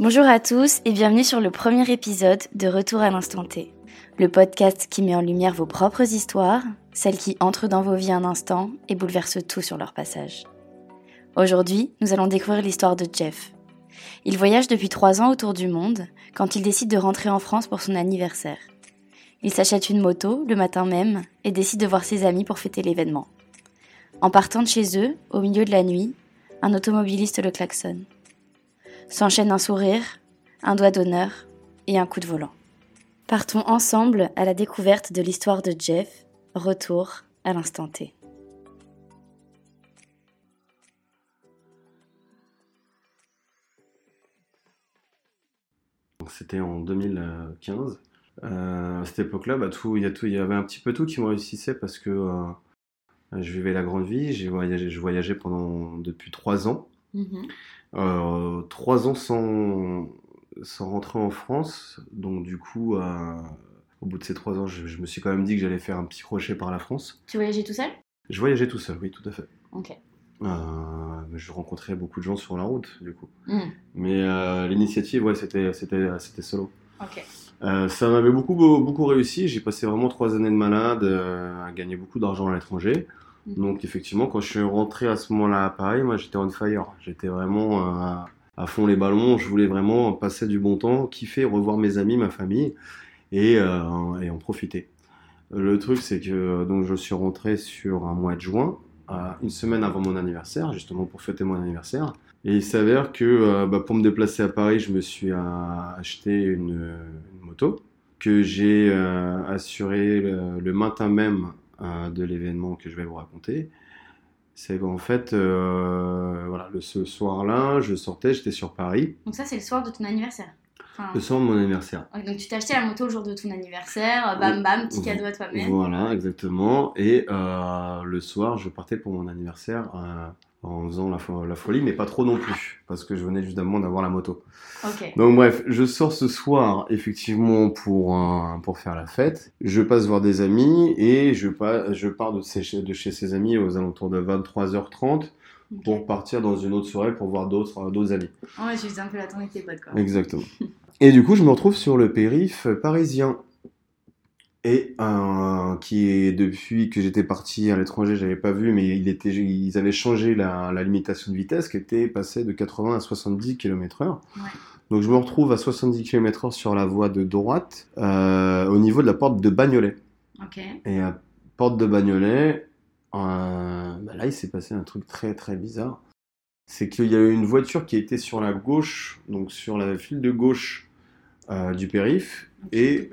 Bonjour à tous et bienvenue sur le premier épisode de Retour à l'instant T, le podcast qui met en lumière vos propres histoires, celles qui entrent dans vos vies un instant et bouleversent tout sur leur passage. Aujourd'hui, nous allons découvrir l'histoire de Jeff. Il voyage depuis trois ans autour du monde quand il décide de rentrer en France pour son anniversaire. Il s'achète une moto le matin même et décide de voir ses amis pour fêter l'événement. En partant de chez eux, au milieu de la nuit, un automobiliste le klaxonne. S'enchaîne un sourire, un doigt d'honneur et un coup de volant. Partons ensemble à la découverte de l'histoire de Jeff, retour à l'instant T. C'était en 2015. Euh, à cette époque-là, bah, il, y avait un petit peu tout qui me réussissait parce que euh, je vivais la grande vie, je voyageais pendant depuis trois ans. Mhm. Euh, trois ans sans, sans rentrer en France. Donc du coup, euh, au bout de ces trois ans, je, je me suis quand même dit que j'allais faire un petit crochet par la France. Tu voyageais tout seul? Je voyageais tout seul, oui, tout à fait. Ok. Euh, je rencontrais beaucoup de gens sur la route, du coup. Hmm, Mais l'initiative, ouais, c'était, c'était, c'était solo. Ok. Euh, ça m'avait beaucoup, beaucoup réussi. J'ai passé vraiment trois années de malade, euh, à gagner beaucoup d'argent à l'étranger. Mhm. Donc effectivement, quand je suis rentré à ce moment-là à Paris, moi j'étais on fire. J'étais vraiment euh, à fond les ballons. Je voulais vraiment passer du bon temps, kiffer, revoir mes amis, ma famille et, euh, en profiter. Le truc, c'est que euh, donc je suis rentré sur un mois de juin, une semaine avant mon anniversaire, justement pour fêter mon anniversaire. Et il s'avère que bah, pour me déplacer à Paris, je me suis acheté une, moto que j'ai euh, assuré le, matin même de l'événement que je vais vous raconter. C'est qu'en fait, euh, voilà, le, ce soir-là, je sortais, j'étais sur Paris, Donc ça, c'est le soir de ton anniversaire. Enfin, le soir de mon anniversaire. donc tu t'es acheté la moto le jour de ton anniversaire, bam bam, petit cadeau à toi-même. Voilà, exactement. Et euh, le soir, je partais pour mon anniversaire euh, en faisant la, fo- la folie, mais pas trop non plus, parce que je venais justement d'avoir la moto. Donc bref, je sors ce soir effectivement pour, euh, pour faire la fête. Je passe voir des amis et je, je pars de, ces- de chez ces amis aux alentours de 23h30 ok. pour partir dans une autre soirée pour voir d'autres euh, d'autres amis. Ouais, tu faisais un peu la tournée de tes potes, quoi. Exactement. Et du coup, je me retrouve sur le périph' parisien. Et qui est depuis que j'étais parti à l'étranger, j'avais pas vu, mais il était, ils avaient changé la, la limitation de vitesse qui était passée de 80 à 70 km/h. Ouais. Donc je me retrouve à 70 km/h sur la voie de droite, euh, au niveau de la porte de Bagnolet. Et à porte de Bagnolet, euh, bah là il s'est passé un truc très très bizarre. C'est qu'il y a eu une voiture qui était sur la gauche, donc sur la file de gauche euh, du périph. Et-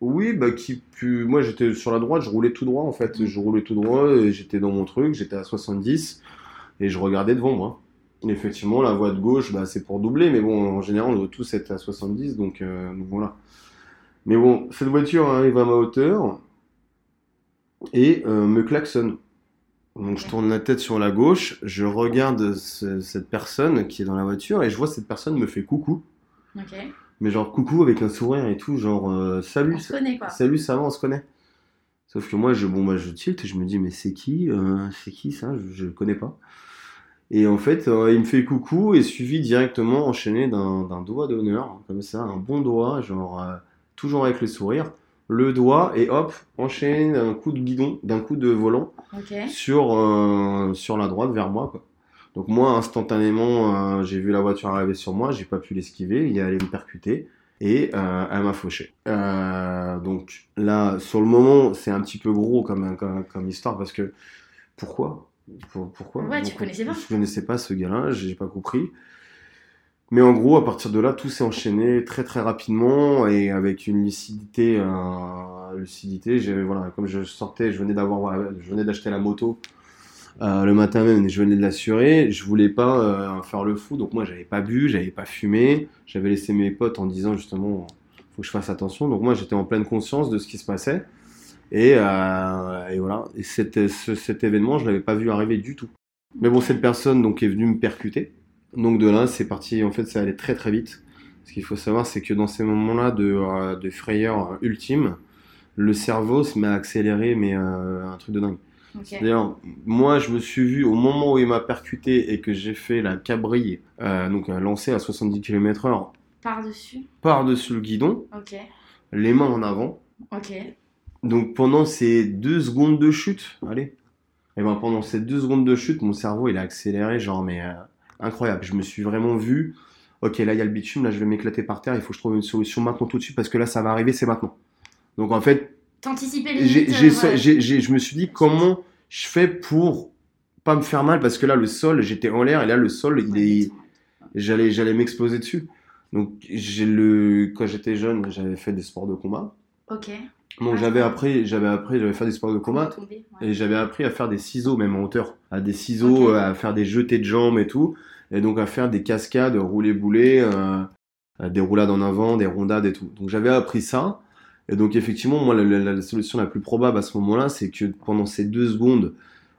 Oui, bah qui pu... moi j'étais sur la droite, je roulais tout droit en fait. Mhm. Je roulais tout droit et j'étais dans mon truc, j'étais à 70 et je regardais devant moi. Effectivement, la voie de gauche, bah, c'est pour doubler, mais bon, en général, on doit tous être à 70, donc, euh, donc voilà. Mais bon, cette voiture arrive à ma hauteur et euh, me klaxonne. Donc je tourne la tête sur la gauche, je regarde ce- cette personne qui est dans la voiture et je vois cette personne me fait coucou. Mais genre coucou avec un sourire et tout, genre euh, salut, On se connaît, quoi. salut, ça va, on se connaît. Sauf que moi, je, bon, bah, je tilt et je me dis, mais c'est qui euh, C'est qui ça? Je ne connais pas. Et en fait, euh, il me fait coucou et suivi directement, enchaîné d'un doigt d'honneur, comme ça, un bon doigt, genre toujours avec le sourire. Le doigt et hop, enchaîné d'un coup de guidon, d'un coup de volant sur, sur la droite vers moi. Quoi. Donc moi, instantanément, euh, j'ai vu la voiture arriver sur moi, j'ai pas pu l'esquiver, il est allé me percuter et euh, elle m'a fauché. Euh, donc là, sur le moment, c'est un petit peu gros comme, comme, comme histoire parce que pourquoi? Pour- Pourquoi? Ouais, tu connaissais pas. Je connaissais pas ce gars-là, j'ai pas compris. Mais en gros, à partir de là, tout s'est enchaîné très très rapidement et avec une lucidité, euh, lucidité. Voilà, comme je sortais, je venais d'avoir, je venais d'acheter la moto le matin même, je venais de l'assurer. Je voulais pas euh, faire le fou, donc moi j'avais pas bu, j'avais pas fumé, j'avais laissé mes potes en disant justement, faut que je fasse attention. Donc moi j'étais en pleine conscience de ce qui se passait et, euh, voilà. Et cet, ce- cet événement, je l'avais pas vu arriver du tout. Mais bon, cette personne donc est venue me percuter. Donc de là, c'est parti. En fait, ça allait très très vite. Ce qu'il faut savoir, c'est que dans ces moments-là de, euh, frayeur ultime, le cerveau se met à accélérer, mais euh, un truc de dingue. D'ailleurs, moi, je me suis vu au moment où il m'a percuté et que j'ai fait la cabrille, euh, donc un lancé à 70 km/h Par-dessus. par-dessus le guidon, les mains en avant. Ok. Donc pendant ces deux secondes de chute, allez, et ben pendant ces deux secondes de chute, mon cerveau il a accéléré, genre mais euh, incroyable. Je me suis vraiment vu. Ok, là il y a le bitume, là je vais m'éclater par terre. Il faut que je trouve une solution maintenant tout de suite parce que là ça va arriver, c'est maintenant. Donc en fait, T'anticipais les limites. euh, je me suis dit comment je fais pour pas me faire mal? Parce que là le sol, j'étais en l'air et là le sol il est, j'allais, j'allais m'exploser dessus. Donc j'ai le, quand j'étais jeune, j'avais fait des sports de combat. Ok. Donc Ah, j'avais appris, j'avais appris, j'avais fait des sports de combat Tomber, ouais. et j'avais appris à faire des ciseaux même en hauteur, à des ciseaux, euh, à faire des jetés de jambes et tout, et donc à faire des cascades, rouler boulet, euh, des roulades en avant, des rondades et tout. Donc j'avais appris ça. Et donc effectivement, moi la, la- la solution la plus probable à ce moment-là, c'est que pendant ces deux secondes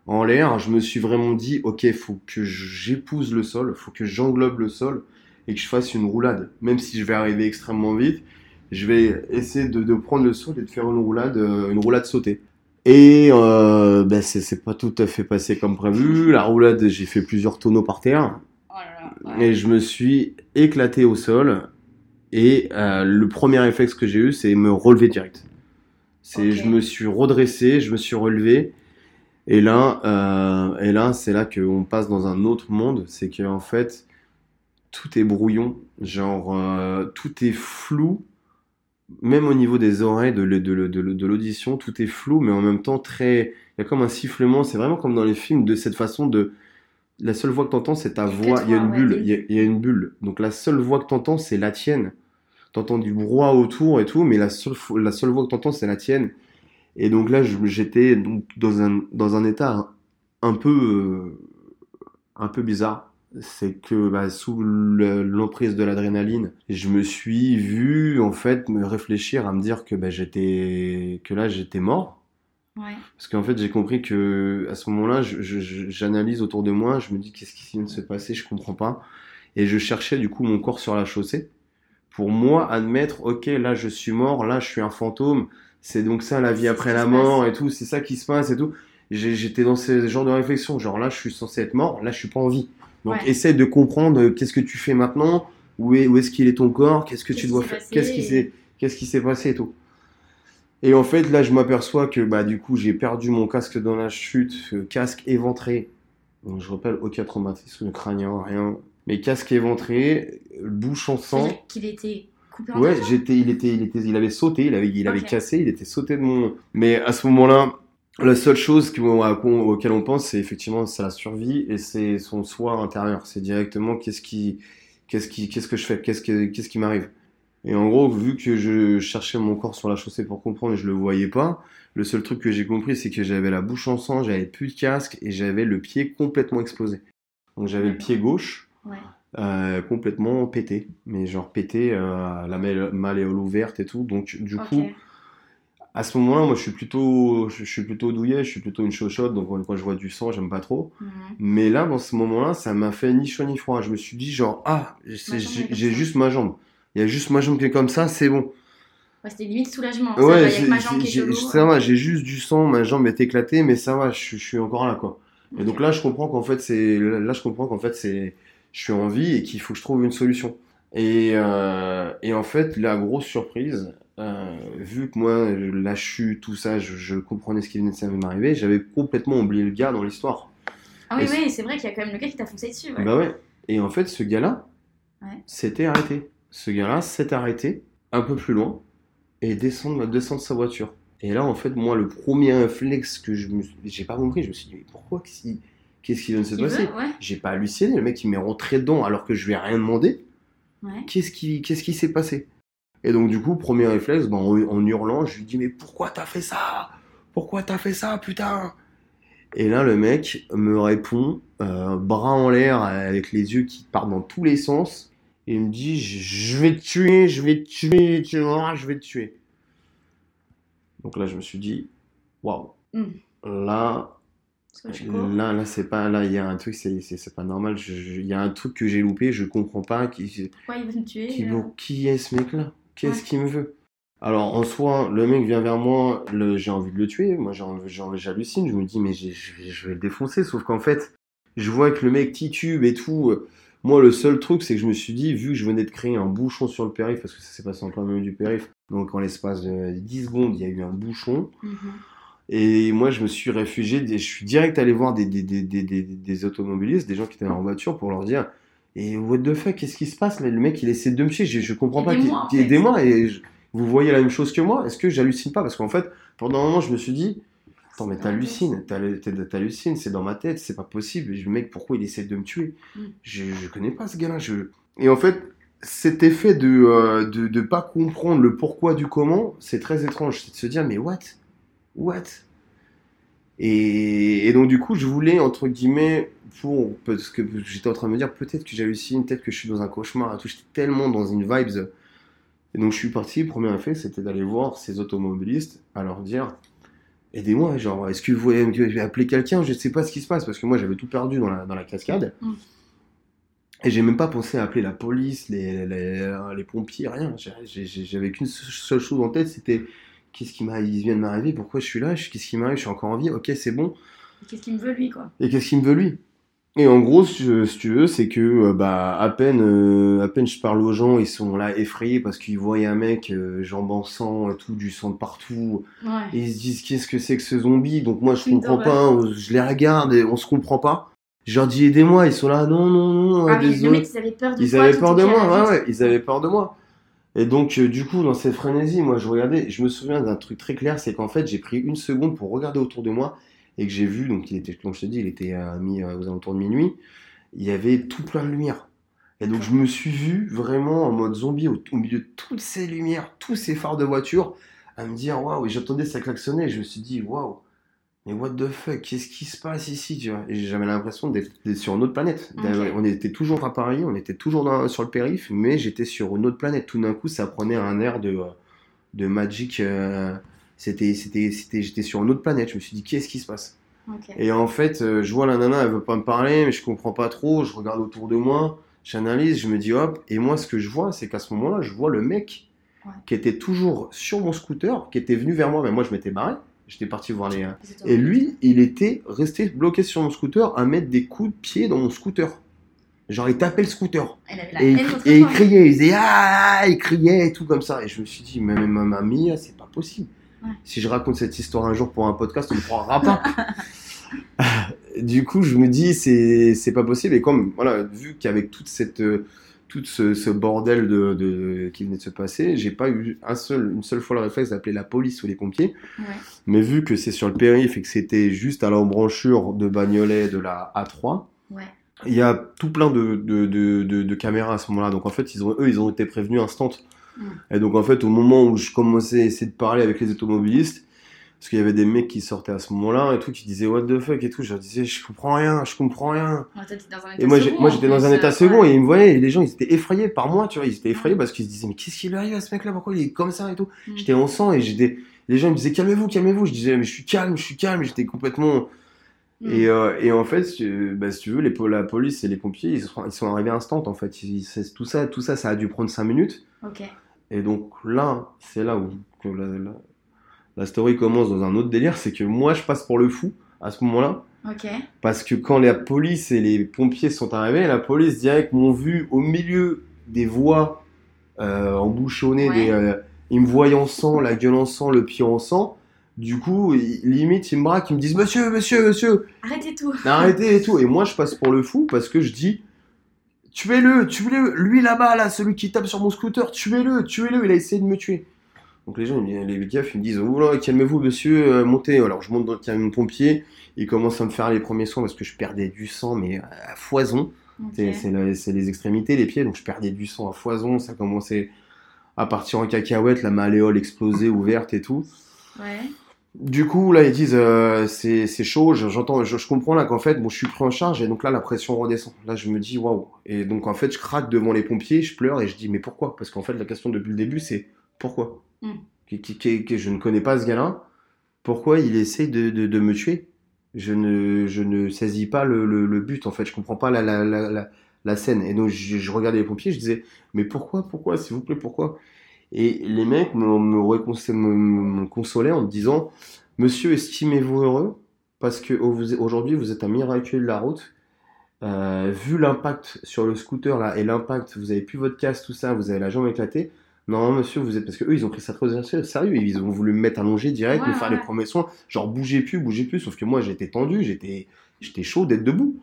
en l'air, je me suis vraiment dit, ok, faut que j'épouse le sol, faut que j'englobe le sol et que je fasse une roulade, même si je vais arriver extrêmement vite je vais essayer de, de prendre le sol et de faire une roulade, euh, une roulade sautée. Et euh, ben, c'est pas tout à fait passé comme prévu. La roulade, j'ai fait plusieurs tonneaux par terre Oh et je me suis éclaté au sol. Et euh, le premier réflexe que j'ai eu, c'est me relever direct. C'est, je me suis redressé, je me suis relevé. Et là, euh, et là, c'est là qu'on passe dans un autre monde. C'est que en fait, tout est brouillon, genre euh, tout est flou. Même au niveau des oreilles, de, de l'audition, tout est flou, mais en même temps très. Il y a comme un sifflement. C'est vraiment comme dans les films de cette façon de. La seule voix que t'entends, c'est ta voix. Il y a une bulle. Il y a, il y a une bulle. Donc la seule voix que t'entends, c'est la tienne. T'entends du brouhaha autour et tout, mais la seule, fo- la seule voix que t'entends, c'est la tienne. Et donc là, j'étais donc dans un, dans un état un peu, euh, un peu bizarre. C'est que bah, sous le- l'emprise de l'adrénaline, je me suis vu en fait me réfléchir à me dire que bah, j'étais, que là j'étais mort. Ouais. Parce qu'en fait, j'ai compris que à ce moment-là, j'analyse autour de moi, je me dis qu'est-ce qui vient de se passer, je comprends pas. Et je cherchais du coup mon corps sur la chaussée pour moi admettre, ok, là je suis mort, là je suis un fantôme, c'est donc ça la vie après la mort passe. et tout, c'est ça qui se passe et tout. J'étais dans ce genre de réflexion, genre là je suis censé être mort, là je suis pas en vie. Donc Ouais. essaie de comprendre euh, qu'est-ce que tu fais maintenant, où est, où est-ce qu'il est ton corps, qu'est-ce que tu dois faire, qu'est-ce qui s'est qu'est-ce qui s'est passé et tout. Et en fait, là, je m'aperçois que bah, du coup, j'ai perdu mon casque dans la chute, casque éventré. Donc, je rappelle, aucun traumatisme crânien, rien. Mais casque éventré, bouche en sang. Qu'il était coupé en Ouais, j'étais, il était, il était, il avait sauté, il avait, il avait cassé, il était sauté de mon. Mais à ce moment-là, la seule chose auquel on pense, c'est effectivement la survie et c'est son soi intérieur. C'est directement qu'est-ce qui, qu'est-ce qui, qu'est-ce que je fais, qu'est-ce que, qu'est-ce qui m'arrive? Et en gros, vu que je cherchais mon corps sur la chaussée pour comprendre et je le voyais pas, le seul truc que j'ai compris, c'est que j'avais la bouche en sang, j'avais plus de casque et j'avais le pied complètement explosé. Donc j'avais le pied gauche Ouais. euh, complètement pété, mais genre pété, euh, la mal- malléole ouverte et tout. Donc du coup, à ce moment-là, moi je suis plutôt, je, je suis plutôt douillet, je suis plutôt une chochotte, donc quand je vois du sang, j'aime pas trop. Mhm. Mais là, dans ce moment-là, ça m'a fait ni chaud ni froid. Je me suis dit genre ah, j'ai juste ma jambe. Il y a juste ma jambe qui est comme ça, c'est bon. Ouais, c'était limite soulagement. ça va, Ouais, a j'ai- ça va, juste du sang, ma jambe est éclatée, mais ça va, je, je suis encore là quoi. Et donc là, je comprends qu'en fait, c'est là, je comprends qu'en fait, c'est je suis en vie et qu'il faut que je trouve une solution. Et, euh, et en fait, la grosse surprise, euh, vu que moi, la chute, tout ça, je, je comprenais ce qui venait de m'arriver, j'avais complètement oublié le gars dans l'histoire. Ah oui, oui, c'est vrai qu'il y a quand même le gars qui t'a foncé dessus. Ouais. Bah ouais. Et en fait, ce gars-là Ouais. s'était arrêté. Ce gars-là s'est arrêté un peu plus loin et descend, descend de sa voiture. Et là, en fait, moi, le premier réflexe que je me j'ai pas compris, je me suis dit, mais pourquoi Qu'est-ce qui, vient de se passer ouais. J'ai pas halluciné, le mec il m'est rentré dedans alors que je lui ai rien demandé. Ouais. Qu'est-ce qui, s'est passé? Et donc, du coup, premier réflexe, ben, en, en hurlant, je lui dis, mais pourquoi t'as fait ça? Pourquoi t'as fait ça, putain? Et là, le mec me répond, euh, bras en l'air, avec les yeux qui partent dans tous les sens, et il me dit, je vais te tuer, je vais te tuer, tu vois, je vais te tuer. Donc là, je me suis dit, waouh, Mm. là. Là, là, c'est pas, là, il y a un truc, c'est, pas normal. Il y a un truc que j'ai loupé, je comprends pas. Qui, Pourquoi il veut me tuer qui, euh, qui est ce mec-là? Qu'est-ce Ouais. qu'il me veut? Alors en soi, le mec vient vers moi, j'ai envie de le tuer, moi j'hallucine, je me dis mais je vais, je vais le défoncer, sauf qu'en fait, je vois que le mec titube et tout. Moi le seul truc c'est que je me suis dit, vu que je venais de créer un bouchon sur le périph', parce que ça s'est passé en plein milieu du périph', donc en l'espace de 10 secondes, il y a eu un bouchon. Mhm. Et moi, je me suis réfugié, je suis direct allé voir des, des, des, des, des, des automobilistes, des gens qui étaient en voiture pour leur dire Et what the fuck, qu'est-ce qui se passe là Le mec, il essaie de me tuer, je, je comprends pas. Aidez-moi. Aidez-moi, et je- vous voyez la même chose que moi Est-ce que j'hallucine pas? Parce qu'en fait, pendant un moment, je me suis dit Attends, mais t'hallucines, t'hal- t'hal- t'hallucines, c'est dans ma tête, c'est pas possible. Je, mec, pourquoi il essaie de me tuer? Mm. je, je connais pas ce gars-là. Je... Et en fait, cet effet de, euh, de, de pas comprendre le pourquoi du comment, c'est très étrange. C'est de se dire, mais what? What? Et, et donc, du coup, je voulais, entre guillemets, pour. Parce que j'étais en train de me dire, peut-être que j'hallucine, peut-être que je suis dans un cauchemar et tout. J'étais tellement dans une vibes. Et donc, je suis parti. Le premier effet, c'était d'aller voir ces automobilistes, à leur dire. Aidez-moi, genre, est-ce que vous voyez, je vais appeler quelqu'un, je sais pas ce qui se passe, parce que moi j'avais tout perdu dans la, dans la cascade. Mm. Et j'ai même pas pensé à appeler la police, les, les, les pompiers, rien. J'avais qu'une seule chose en tête, c'était qu'est-ce qui il vient de m'arriver, pourquoi je suis là, qu'est-ce qui m'arrive, je suis encore en vie, ok c'est bon. Qu'est-ce qu'il me veut lui quoi? Et qu'est-ce qu'il me veut lui? Et en gros, si, tu veux, c'est que euh, bah à peine, euh, à peine je parle aux gens, ils sont là effrayés parce qu'ils voient un mec, euh, jambes en sang, et tout, du sang de partout. Ouais. Et ils se disent qu'est-ce que c'est que ce zombie? Donc moi je Une comprends pas, horreur. hein, je les regarde et on se comprend pas. Je leur dis aidez-moi, ils sont là non non non, Ah, désolé. ils avaient peur de Ils toi, avaient peur de moi, ouais, ouais, ils avaient peur de moi. Et donc euh, du coup dans cette frénésie, moi je regardais, je me souviens d'un truc très clair, c'est qu'en fait j'ai pris une seconde pour regarder autour de moi et que j'ai vu, donc il était, comme je te dis, il était euh, mis euh, aux alentours de minuit, il y avait tout plein de lumière. Et donc je me suis vu vraiment en mode zombie au, au milieu de toutes ces lumières, tous ces phares de voiture, à me dire waouh, et j'entendais ça klaxonner, et je me suis dit waouh, mais what the fuck, qu'est-ce qui se passe ici, tu vois? Et j'avais l'impression d'être sur une autre planète. On était toujours à Paris, on était toujours dans- sur le périph, mais j'étais sur une autre planète. Tout d'un coup, ça prenait un air de, euh, de Magic. euh, c'était, c'était, c'était, j'étais sur une autre planète. Je me suis dit, qu'est-ce qui se passe? Et en fait, euh, je vois la nana, elle veut pas me parler, mais je comprends pas trop. Je regarde autour de moi, j'analyse, je me dis hop. Et moi, ce que je vois, c'est qu'à ce moment-là, je vois le mec Ouais. qui était toujours sur mon scooter, qui était venu vers moi. Mais moi, je m'étais barré. J'étais parti voir les. et lui, il était resté bloqué sur mon scooter à mettre des coups de pied dans mon scooter. Genre, il tapait le scooter. Et, il, et criait, il faisait ah, il criait et tout comme ça. Et je me suis dit, mais mais ma mamie, c'est pas possible. Ouais. Si je raconte cette histoire un jour pour un podcast, on ne croira pas. du coup, je me dis, c'est c'est pas possible. Et comme, voilà, vu qu'avec toute cette. euh, tout ce, ce bordel de, de- qui venait de se passer, j'ai pas eu un seul, une seule fois le réflexe d'appeler la police ou les pompiers. Ouais. Mais vu que c'est sur le périph et que c'était juste à l'embranchure de Bagnolet de la A3, Ouais. il y a tout plein de, de- de caméras à ce moment-là. Donc en fait, ils ont, eux, ils ont été prévenus instant. Mm. Et donc en fait, au moment où je commençais à essayer de parler avec les automobilistes, parce qu'il y avait des mecs qui sortaient à ce moment-là et tout, qui disaient what the fuck et tout, je leur disais je comprends rien, je comprends rien. Ouais, toi, t'es dans un état Et moi, second, j'étais dans un état euh, second et ils me voyaient et les gens ils étaient effrayés par moi, tu vois, ils étaient effrayés parce qu'ils se disaient mais qu'est-ce qui lui arrive à ce mec-là, pourquoi il est comme ça et tout. Mm. J'étais en sang et j'étais, les gens ils me disaient calmez-vous, calmez-vous, je disais mais je suis calme, je suis calme, j'étais complètement Mm. et, euh, et en fait, si tu, bah, si tu veux, les, la police et les pompiers, ils sont, ils sont arrivés instant en fait. Ils- tout ça, tout ça, ça a dû prendre 5 minutes. Ok. Et donc là, c'est là où que la, la, la story commence dans un autre délire, c'est que moi, je passe pour le fou à ce moment-là. Parce que quand la police et les pompiers sont arrivés, la police direct m'ont vu au milieu des voies euh, embouchonnées, Ouais. des, euh, ils me voient en sang, la gueule en sang, le pied en sang. Du coup, limite, ils me braquent, ils me disent Monsieur, monsieur, monsieur, Arrêtez tout. arrêtez et tout. Et moi, je passe pour le fou parce que je dis Tuez-le, tuez-le, lui là-bas, là, celui qui tape sur mon scooter, tuez-le, tuez-le, il a essayé de me tuer. Donc les gens, les gafs, ils me disent Oula, calmez-vous, monsieur, euh, montez. Alors je monte dans le camion pompier, ils commencent à me faire les premiers soins parce que je perdais du sang, mais à foison. Le- c'est les extrémités, les pieds, donc je perdais du sang à foison. Ça commençait à partir en cacahuète, la malléole explosée, ouverte et tout. Ouais. Du coup, là, ils disent euh, c'est chaud. je- J'entends, je, je comprends là qu'en fait, bon, je suis pris en charge et donc là, la pression redescend. Là, je me dis waouh. Et donc en fait, je craque devant les pompiers, je pleure et je dis mais pourquoi? Parce qu'en fait, la question depuis le début, c'est pourquoi? Mm. Qui- qui- qui- Je ne connais pas ce gars-là. Pourquoi il essaie de, de, de me tuer? Je ne, je ne saisis pas le, le, le but en fait. Je comprends pas la, la, la, la, la scène. Et donc je, je regardais les pompiers, je disais mais pourquoi, pourquoi, s'il vous plaît, pourquoi? Et les mecs me, me, me- me consolaient en me disant Monsieur, estimez-vous heureux? Parce que au- vous- aujourd'hui vous êtes un miraculeux de la route. Euh, vu l'impact sur le scooter là et l'impact, vous avez plus votre casque, tout ça, vous avez la jambe éclatée. Non, monsieur, vous êtes parce que eux ils ont pris ça très au sérieux. Ils ont voulu me mettre allongé direct, Ouais, me faire ouais. les premiers soins, genre bougez plus, bougez plus. Sauf que moi j'étais tendu, j'étais, j'étais chaud d'être debout.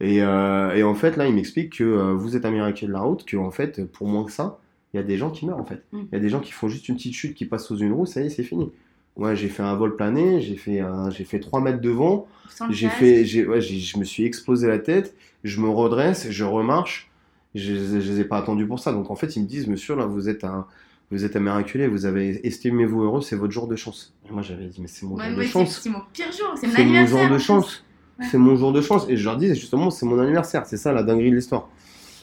Et, euh, et en fait là il m'explique que euh, vous êtes un miraculeux de la route, que en fait pour moins que ça, il y a des gens qui meurent en fait. Mm. Il y a des gens qui font juste une petite chute, qui passent sous une roue, ça y est, c'est fini. Moi j'ai fait un vol plané, j'ai fait, un- j'ai fait 3 mètres de vent. J'ai fait, j'ai, ouais, je me suis explosé la tête, je me redresse, je remarche. Je, je les ai pas attendus pour ça. Donc en fait, ils me disent, monsieur, là, vous êtes un, vous êtes un miraculé, vous avez, estimez-vous heureux, c'est votre jour de chance. Et moi, j'avais dit, mais c'est mon Ouais, jour de chance. c'est mon pire jour, c'est mon C'est mon jour de chance. C'est mon jour de chance. Et je leur dis, justement, c'est mon anniversaire. C'est ça la dinguerie de l'histoire.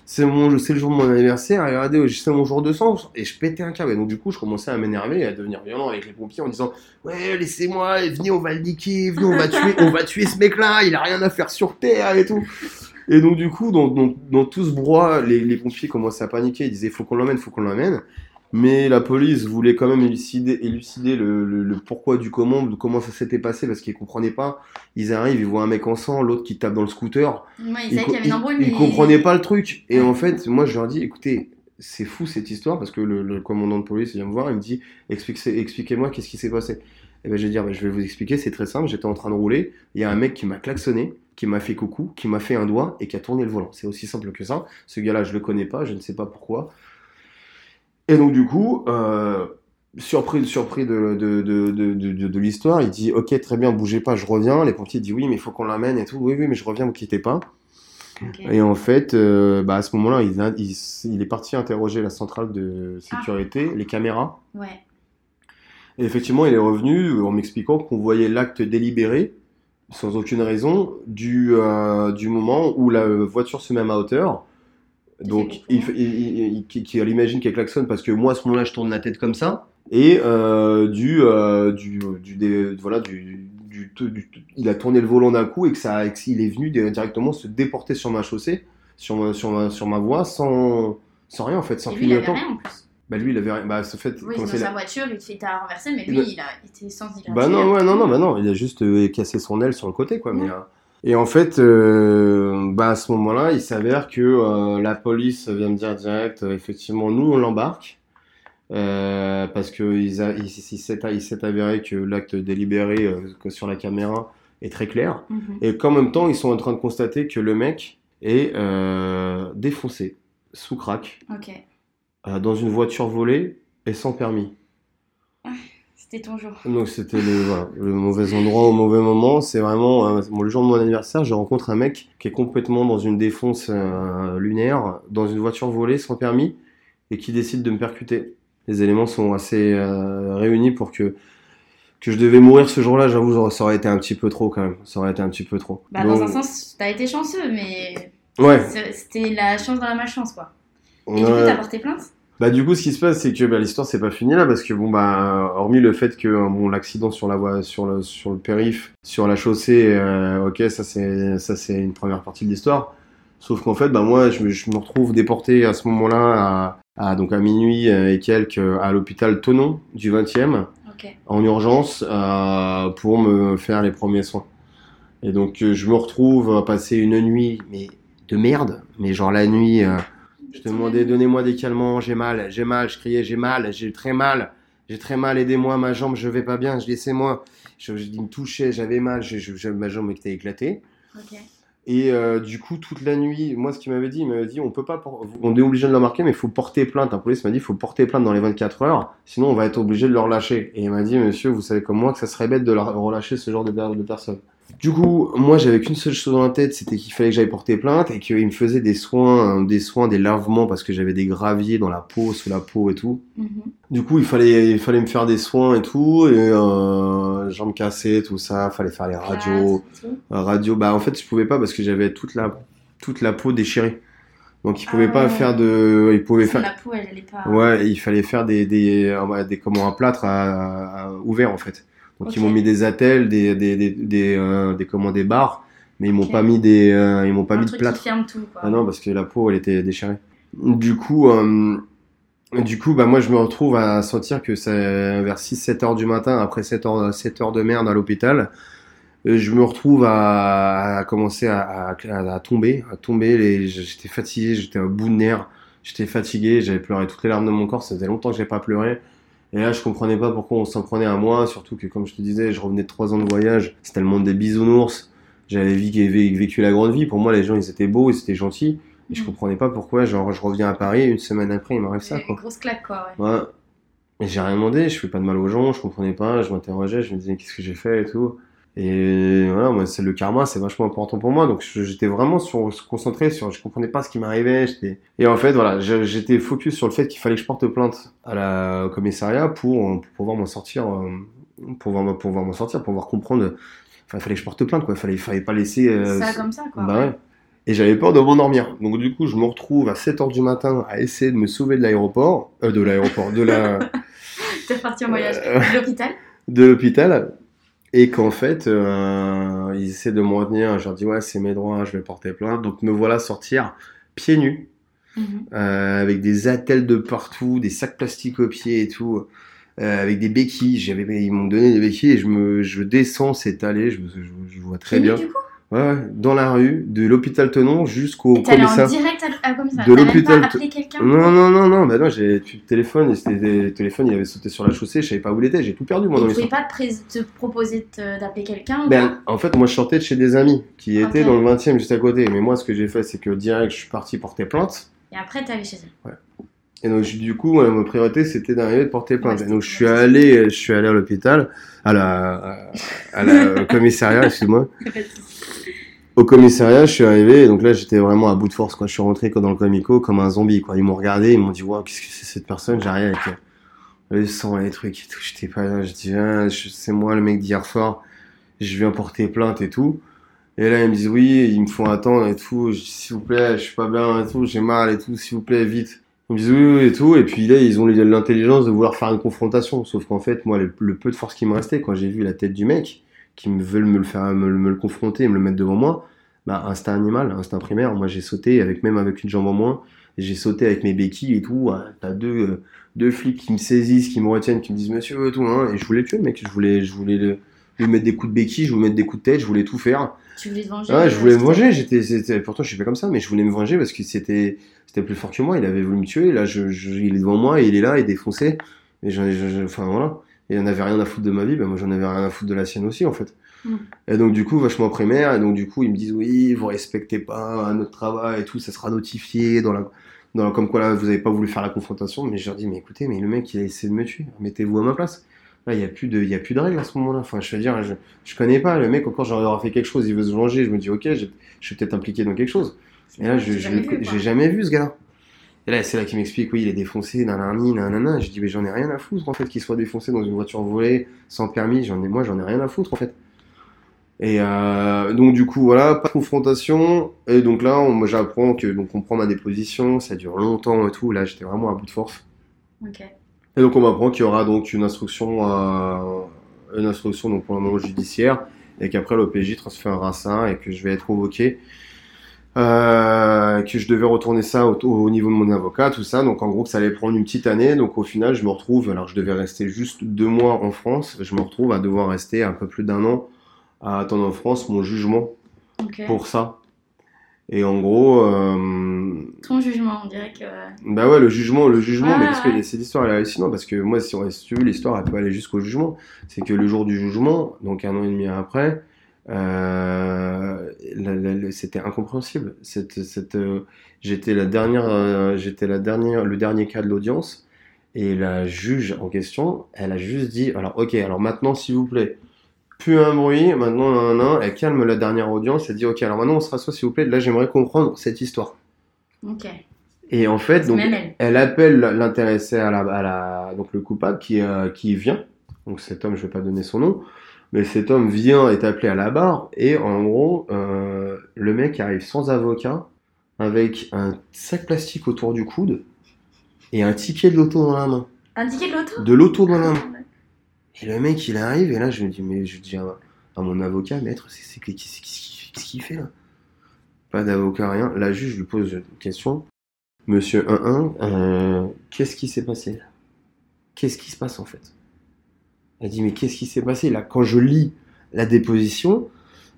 C'est mon, c'est le jour de mon anniversaire. Et regardez, c'est mon jour de chance. Et je pétais un câble. Et donc, du coup, je commençais à m'énerver et à devenir violent avec les pompiers en disant, ouais, laissez-moi, venez, on va le niquer, venez, on va tuer, on va tuer ce mec-là. Il a rien à faire sur terre et tout. Et donc, du coup, dans, dans, dans tout ce brouhaha, les, les pompiers commençaient à paniquer. Ils disaient, faut qu'on l'emmène, faut qu'on l'emmène. Mais la police voulait quand même élucider, élucider le, le- le pourquoi du comment, de comment ça s'était passé, parce qu'ils comprenaient pas. Ils arrivent, ils voient un mec en sang, l'autre qui tape dans le scooter. Ouais, ils co- mais. comprenaient pas le truc. Et en fait, moi, je leur dis, écoutez, c'est fou cette histoire, parce que le, le commandant de police vient me voir, il me dit, Expliquez- expliquez-moi qu'est-ce qui s'est passé. Et ben, je vais dire, ben, je vais vous expliquer, c'est très simple, j'étais en train de rouler, il y a un mec qui m'a klaxonné, qui m'a fait coucou, qui m'a fait un doigt et qui a tourné le volant. C'est aussi simple que ça. Ce gars-là, je le connais pas, je ne sais pas pourquoi. Et donc, du coup, euh, surpris, surpris de, de, de, de, de, l'histoire, il dit Ok, très bien, bougez pas, je reviens. Les pompiers disent Oui, mais il faut qu'on l'amène et tout. Oui, oui, mais je reviens, vous quittez pas. Et en fait, euh, bah, à ce moment-là, il, a- il, il est parti interroger la centrale de sécurité, les caméras. Ouais. Et effectivement, il est revenu en m'expliquant qu'on voyait l'acte délibéré, sans aucune raison, du, euh, du moment où la voiture se met à ma hauteur. Donc, il, il, imagine qu'elle klaxonne parce que moi, à ce moment-là, je tourne la tête comme ça. Et euh, du, euh, du, du, des- voilà, du, du, du- du- il a tourné le volant d'un coup et que ça, et qu'il est venu directement se déporter sur ma chaussée, sur ma, sur ma, sur ma voie, sans, sans rien en fait, sans Et lui, il avait rien en plus. Bah lui, il avait rien. Bah, ce fait, Oui, dans sa voiture, il t'a renversé, mais lui, il a été sans. Bah non, ouais, non, non, bah non, il a juste euh, cassé son aile sur le côté, quoi. Ouais. euh, Et en fait, bah à ce moment-là, il s'avère que euh, la police vient me dire direct, euh, effectivement, nous on l'embarque. Euh, parce que ils a- il, il s'est avéré que l'acte délibéré que sur la caméra est très clair. Mhm. Et qu'en même temps, ils sont en train de constater que le mec est défoncé, sous crack, dans une voiture volée et sans permis. C'était ton jour. Donc c'était le, voilà, le mauvais endroit au mauvais moment. C'est vraiment euh, bon, le jour de mon anniversaire, je rencontre un mec qui est complètement dans une défonce euh, lunaire, dans une voiture volée sans permis, et qui décide de me percuter. Les éléments sont assez euh, réunis pour que que je devais mourir ce jour-là. J'avoue, ça aurait été un petit peu trop quand même. Ça aurait été un petit peu trop. Bah, Donc, dans un sens, t'as été chanceux, mais Ouais. c'était la chance dans la malchance, quoi. Et ouais. du coup, t'as porté plainte? Bah du coup, ce qui se passe, c'est que bah, l'histoire c'est pas fini là parce que bon bah hormis le fait que euh, bon l'accident sur la voie, sur le sur le périph, sur la chaussée, euh, ok ça c'est ça c'est une première partie de l'histoire. Sauf qu'en fait bah moi je, me- je me retrouve déporté à ce moment-là à, à- donc à minuit euh, et quelques à l'hôpital Tonon du 20e Ok. en urgence euh, pour me faire les premiers soins. Et donc je me retrouve à passer une nuit mais de merde, mais genre la nuit. euh, je demandais, donnez-moi des calmants, j'ai mal, j'ai mal, je criais, j'ai mal, j'ai très mal, j'ai très mal, aidez-moi, ma jambe, je vais pas bien, je laissez-moi. Je, me touchait, j'avais mal, je, ma jambe était éclatée. Et euh, du coup, toute la nuit, moi, ce qu'il m'avait dit, il m'avait dit, on peut pas, on est obligé de le marquer, mais il faut porter plainte. La police m'a dit, il faut porter plainte dans les 24 heures, sinon on va être obligé de le relâcher. Et il m'a dit, monsieur, vous savez comme moi que ça serait bête de leur relâcher ce genre de personnes. Du coup, moi, j'avais qu'une seule chose dans la tête, c'était qu'il fallait que j'aille porter plainte et qu'il me faisait des soins, euh, des soins, des lavements parce que j'avais des graviers dans la peau, sous la peau et tout. Mhm. Du coup, il fallait, il fallait me faire des soins et tout, et euh, jambes cassées, tout ça, fallait faire les radios. Euh, radio, bah en fait je pouvais pas parce que j'avais toute la toute la peau déchirée. Donc il pouvait Ah pas ouais. faire de, il pouvait faire, La peau, elle allait pas. ouais, il fallait faire des des, des comment un plâtre à, à- ouvert en fait. Donc ils m'ont mis des attelles, des des des des, euh, des comment des barres, mais ils m'ont pas mis des, euh, ils m'ont pas un mis de truc plâtre. qui ferme tout, quoi. Ah non parce que la peau elle était déchirée. Du coup, euh, Du coup, bah, moi, je me retrouve à sentir que c'est vers 6-7 heures du matin, après 7 heures, 7 heures de merde à l'hôpital. Euh, Je me retrouve à, à commencer à, à, à tomber, à tomber. Les, j'étais fatigué, j'étais à bout de nerfs, j'étais fatigué, j'avais pleuré toutes les larmes de mon corps. Ça faisait longtemps que j'avais pas pleuré. Et là, je comprenais pas pourquoi on s'en prenait à moi, surtout que, comme je te disais, je revenais de 3 ans de voyage. C'était le monde des bisounours. J'avais vécu, la grande vie. Pour moi, les gens, ils étaient beaux, ils étaient gentils. Et je Mm. comprenais pas pourquoi, genre, je reviens à Paris, une semaine après, il m'arrive ça, Une quoi. Grosse claque, quoi. Ouais. Ouais. Et j'ai rien demandé, je fais pas de mal aux gens, je comprenais pas, je m'interrogeais, je me disais qu'est-ce que j'ai fait et tout. Et voilà, moi, c'est le karma, c'est vachement important pour moi. Donc, j'étais vraiment sur, concentré sur, je comprenais pas ce qui m'arrivait. j'étais- Et en fait, voilà, j'étais focus sur le fait qu'il fallait que je porte plainte à la, au commissariat pour, pour pouvoir m'en sortir, euh, pour pouvoir, pour pouvoir m'en sortir, pour pouvoir comprendre. Enfin, il fallait que je porte plainte, quoi. Il fallait, fallait pas laisser. euh, Ça comme ça, quoi. bah ouais. Et j'avais peur de m'endormir. Donc du coup, je me retrouve à 7h du matin à essayer de me sauver de l'aéroport, euh, de l'aéroport, de la T'es reparti en voyage. Euh, De l'hôpital? de l'hôpital et qu'en fait, euh, ils essaient de me retenir. Je leur dis ouais, c'est mes droits, je vais porter plainte. Donc me voilà sortir pieds nus Mhm. euh, avec des attelles de partout, des sacs plastiques aux pieds et tout. euh, avec des béquilles, j'avais, ils m'ont donné des béquilles et je me, je descends cette allée, je, je, je vois très Pieds bien. nus, du coup Ouais, ouais, dans la rue, de l'hôpital Tenon jusqu'au allé en commissariat. direct à, à commissariat De l'hôpital quelqu'un Non, non, non, non, bah non, j'ai de téléphone, et c'était le téléphone, il avait sauté sur la chaussée, je savais pas où il était, j'ai tout perdu moi dans tu pouvais pas te, te proposer d'appeler quelqu'un Ben, en fait, moi je sortais de chez des amis qui étaient dans le 20 e juste à côté, mais moi ce que j'ai fait, c'est que direct je suis parti porter plainte, Et après, t'es allé chez elle. et donc du coup, ouais, ma priorité c'était d'arriver de porter plainte. Ouais, et donc je suis allé, je suis allé à l'hôpital, à la, à- à la, au commissariat, excuse-moi. Au commissariat, je suis arrivé, et donc là, j'étais vraiment à bout de force, quoi. Je suis rentré dans le comico comme un zombie, quoi. Ils m'ont regardé, ils m'ont dit, waouh, qu'est-ce que c'est cette personne? J'arrive avec euh, le sang, les trucs et tout. J'étais pas là, je dis, ah, c'est moi le mec d'hier soir, je viens porter plainte et tout. Et là, ils me disent, oui, ils me font attendre et tout. S'il vous plaît, je suis pas bien et tout, j'ai mal et tout, s'il vous plaît, vite. Ils me disent, oui, oui, et tout. Et puis là, ils ont l'intelligence de vouloir faire une confrontation. Sauf qu'en fait, moi, le, le peu de force qui me restait, quand j'ai vu la tête du mec, qui me veulent me le faire, me, me le confronter, me le mettre devant moi, bah, instinct animal, instinct primaire. Moi, j'ai sauté avec, même avec une jambe en moins. J'ai sauté avec mes béquilles et tout. Ah, T'as deux, euh, deux flics qui me saisissent, qui me retiennent, qui me disent monsieur et tout. Hein, et je voulais tuer le mec. Je voulais, je voulais le, lui mettre des coups de béquille, je voulais mettre des coups de tête, je voulais tout faire. Tu voulais te venger Ah, je euh, voulais me c'était- venger. J'étais, pourtant, je suis pas comme ça, mais je voulais me venger parce que c'était, c'était plus fort que moi. Il avait voulu me tuer. Là, je, je- il est devant moi, il est là, il est défoncé. Je- enfin voilà. Et il en avait rien à foutre de ma vie. Ben moi, j'en avais rien à foutre de la sienne aussi, en fait. Mm. Et donc, du coup, vachement primaire. Et donc, du coup, ils me disent oui, vous respectez pas notre travail et tout, ça sera notifié dans la, dans la- comme quoi là, vous avez pas voulu faire la confrontation. Mais je leur dis, mais écoutez, mais le mec, il a essayé de me tuer. Mettez-vous à ma place. Là, il y a plus de, il y a plus de règles à ce moment-là. Enfin, je veux dire, je, je connais pas le mec. Encore, j'aurais fait quelque chose, il veut se venger. Je me dis, ok, j'ai- je suis peut-être impliqué dans quelque chose. Et là, je, je j'ai jamais vu ce gars-là. Et là, c'est là qu'il m'explique, oui, il est défoncé, nanani, nanana. Je dis, mais j'en ai rien à foutre, en fait, qu'il soit défoncé dans une voiture volée, sans permis. J'en ai, moi, j'en ai rien à foutre, en fait. Et euh, donc, du coup, voilà, pas de confrontation. Et donc là, on- moi, j'apprends que, donc, on prend ma déposition, ça dure longtemps et tout. Là, j'étais vraiment à bout de force. Ok. Et donc, on m'apprend qu'il y aura donc une instruction, euh, une instruction, donc, pour le moment judiciaire, et qu'après, l'OPJ transférera ça, et que je vais être convoqué euh, que je devais retourner ça au, au niveau de mon avocat, tout ça. Donc en gros, que ça allait prendre une petite année. Donc au final, je me retrouve, alors je devais rester juste deux mois en France, je me retrouve à devoir rester un peu plus d'un an à attendre en France mon jugement pour ça. Et en gros, euh, Ton jugement, on dirait que. bah ouais, le jugement, le jugement, mais parce que cette histoire elle est hallucinante, parce que moi, si, on, si tu veux, l'histoire elle peut aller jusqu'au jugement. C'est que le jour du jugement, donc un an et demi après, euh, c'était incompréhensible. Cette, cette, euh, j'étais la dernière, euh, j'étais la dernière, le dernier cas de l'audience, et la juge en question, elle a juste dit, alors ok, alors maintenant s'il vous plaît, plus un bruit, maintenant nan, nan, elle calme la dernière audience, elle dit ok, alors maintenant on se rassoit s'il vous plaît, là j'aimerais comprendre cette histoire. Ok. Et en fait, donc, elle. elle appelle l'intéressé à la, à la, donc le coupable qui, euh, qui vient. Donc cet homme, je vais pas donner son nom, mais cet homme vient, est appelé à la barre, et en gros, euh, le mec arrive sans avocat, avec un sac plastique autour du coude, et un ticket de l'auto dans la main. Un ticket de l'auto De l'auto dans la main. Et le mec, il arrive, et là, je me dis, mais je dis à, à mon avocat, maître, c'est qu'est-ce qu'il qu'est-ce qu'il fait là? Pas d'avocat, rien. La juge lui pose une question. Monsieur 1-1, euh, qu'est-ce qui s'est passé? Qu'est-ce qui se passe en fait? Elle dit, mais qu'est-ce qui s'est passé? Là Quand je lis la déposition,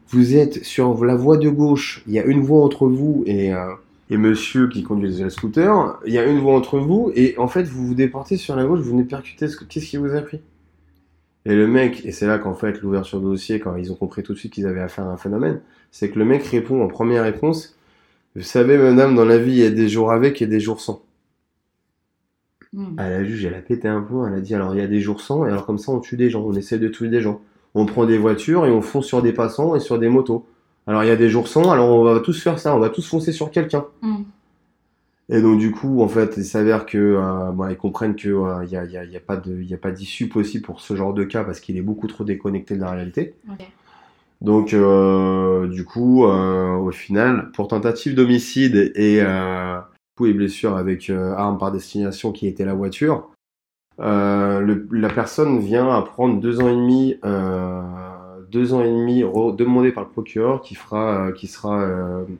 vous êtes sur la voie de gauche, il y a une voie entre vous et, euh, et monsieur qui conduit le scooter, il y a une voie entre vous, et en fait, vous vous déportez sur la gauche, vous venez percuter, ce- qu'est-ce qui vous a pris? Et le mec, et c'est là qu'en fait, l'ouverture de dossier, quand ils ont compris tout de suite qu'ils avaient affaire à un phénomène, c'est que le mec répond en première réponse, vous savez, madame, dans la vie, il y a des jours avec et des jours sans. À la juge, elle a pété un plomb, elle a dit alors il y a des jours sans, et alors comme ça on tue des gens, on essaie de tuer des gens. On prend des voitures et on fonce sur des passants et sur des motos. Alors il y a des jours sans, alors on va tous faire ça, on va tous foncer sur quelqu'un. Hmm. Et donc du coup, en fait, il s'avère que euh, bon, ils comprennent que euh, il y, a, y a- il y a pas de, y a pas d'issue possible pour ce genre de cas parce qu'il est beaucoup trop déconnecté de la réalité. Donc euh, du coup, euh, au final, pour tentative d'homicide et euh, coups et blessures avec euh, arme par destination qui était la voiture, euh, le- la personne vient à prendre deux ans et demi, euh, deux ans et demi demandé par le procureur qui fera, qui sera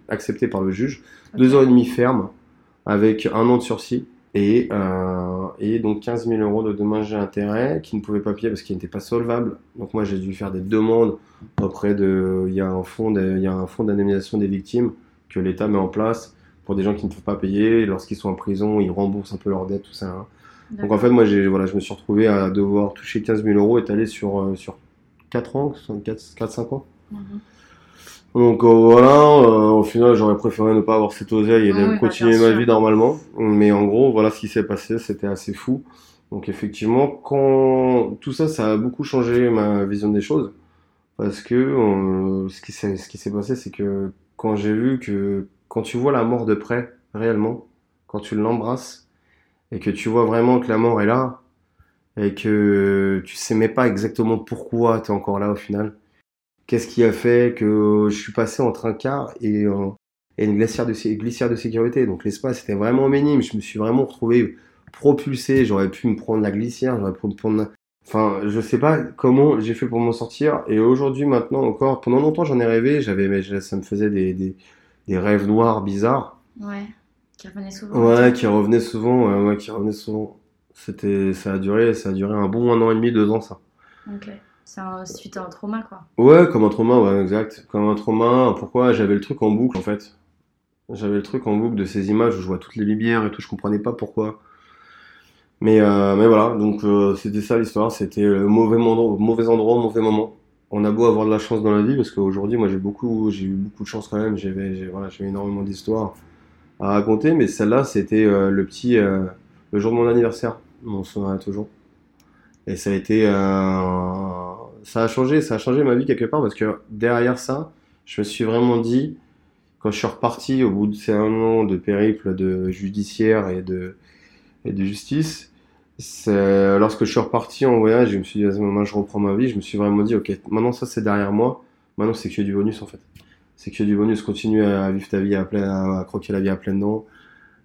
accepté par le juge, deux ans et demi ferme avec un an de sursis. Et, euh, et donc 15 000 euros de dommages et intérêts qui ne pouvaient pas payer parce qu'ils n'étaient pas solvables. Donc moi j'ai dû faire des demandes auprès de il y a un fonds il y a un fonds d'indemnisation des victimes que l'État met en place pour des gens qui ne peuvent pas payer lorsqu'ils sont en prison ils remboursent un peu leurs dettes tout ça hein. donc en fait moi j'ai voilà je me suis retrouvé à devoir toucher 15 000 euros étalés sur euh, sur 4 ans 4 5 ans. Mhm. donc euh, voilà euh, au final j'aurais préféré ne pas avoir cette oseille et Oui, de oui, bah, continuer ma vie normalement. Mais en gros voilà ce qui s'est passé c'était assez fou. Donc effectivement quand tout ça ça a beaucoup changé ma vision des choses. Parce que ce qui s'est ce qui s'est passé, c'est que quand j'ai vu que quand tu vois la mort de près, réellement, quand tu l'embrasses et que tu vois vraiment que la mort est là et que tu sais même pas exactement pourquoi tu es encore là au final, qu'est-ce qui a fait que je suis passé entre un car et, une glissière de sécurité. Donc l'espace était vraiment minime, je me suis vraiment retrouvé propulsé, j'aurais pu me prendre la glissière, j'aurais pu me prendre Enfin, je sais pas comment j'ai fait pour m'en sortir. Et aujourd'hui, maintenant encore, pendant longtemps, j'en ai rêvé. J'avais, ça me faisait des, des rêves noirs bizarres. Ouais. Qui revenait souvent. Ouais, qui revenaient souvent. Ouais, ouais, qui revenaient souvent. C'était, ça a duré, ça a duré un bon un an et demi, deux ans, ça. Ok. C'est suite à un trauma, quoi. Ouais, comme un trauma, ouais, exact. Comme un trauma. Pourquoi j'avais le truc en boucle, en fait? J'avais le truc en boucle de ces images où je vois toutes les lumières et tout. Je comprenais pas pourquoi. Mais, euh, mais voilà, donc euh, c'était ça l'histoire. C'était le mauvais, moment, mauvais endroit, mauvais moment. On a beau avoir de la chance dans la vie, parce qu'aujourd'hui, moi, j'ai beaucoup, j'ai eu beaucoup de chance quand même. J'avais, voilà, énormément d'histoires à raconter, mais celle-là, c'était euh, le petit, euh, le jour de mon anniversaire. On s'en souviendra toujours. Et ça a été, euh, ça a changé, ça a changé ma vie quelque part, parce que derrière ça, je me suis vraiment dit, quand je suis reparti au bout de ces un de périple de judiciaire et de, et de justice, c'est lorsque je suis reparti en voyage, je me suis dit, moment je reprends ma vie, je me suis vraiment dit, ok, maintenant ça c'est derrière moi, maintenant c'est que du bonus en fait. C'est que du bonus, continue à vivre ta vie à plein, à croquer la vie à pleines dents,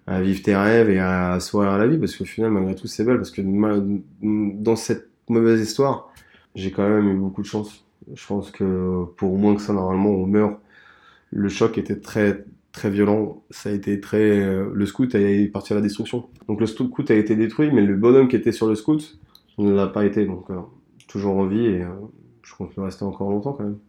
à vivre tes rêves et à sourire à la vie, parce qu'au final, malgré tout, c'est belle, parce que dans cette mauvaise histoire, j'ai quand même eu beaucoup de chance. Je pense que pour moins que ça, normalement, on meurt. Le choc était très, très violent. Ça a été très, euh, le scout est parti à la destruction. Donc le scout a été détruit, mais le bonhomme qui était sur le scout ne l'a pas été. Donc euh, toujours en vie et euh, je compte le rester encore longtemps quand même.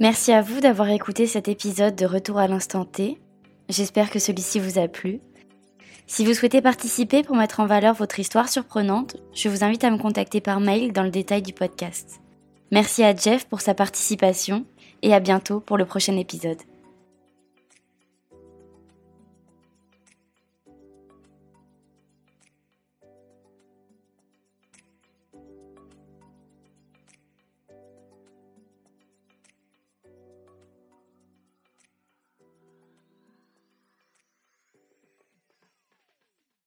Merci à vous d'avoir écouté cet épisode de Retour à l'instant T. J'espère que celui-ci vous a plu. Si vous souhaitez participer pour mettre en valeur votre histoire surprenante, je vous invite à me contacter par mail dans le détail du podcast. Merci à Jeff pour sa participation et à bientôt pour le prochain épisode.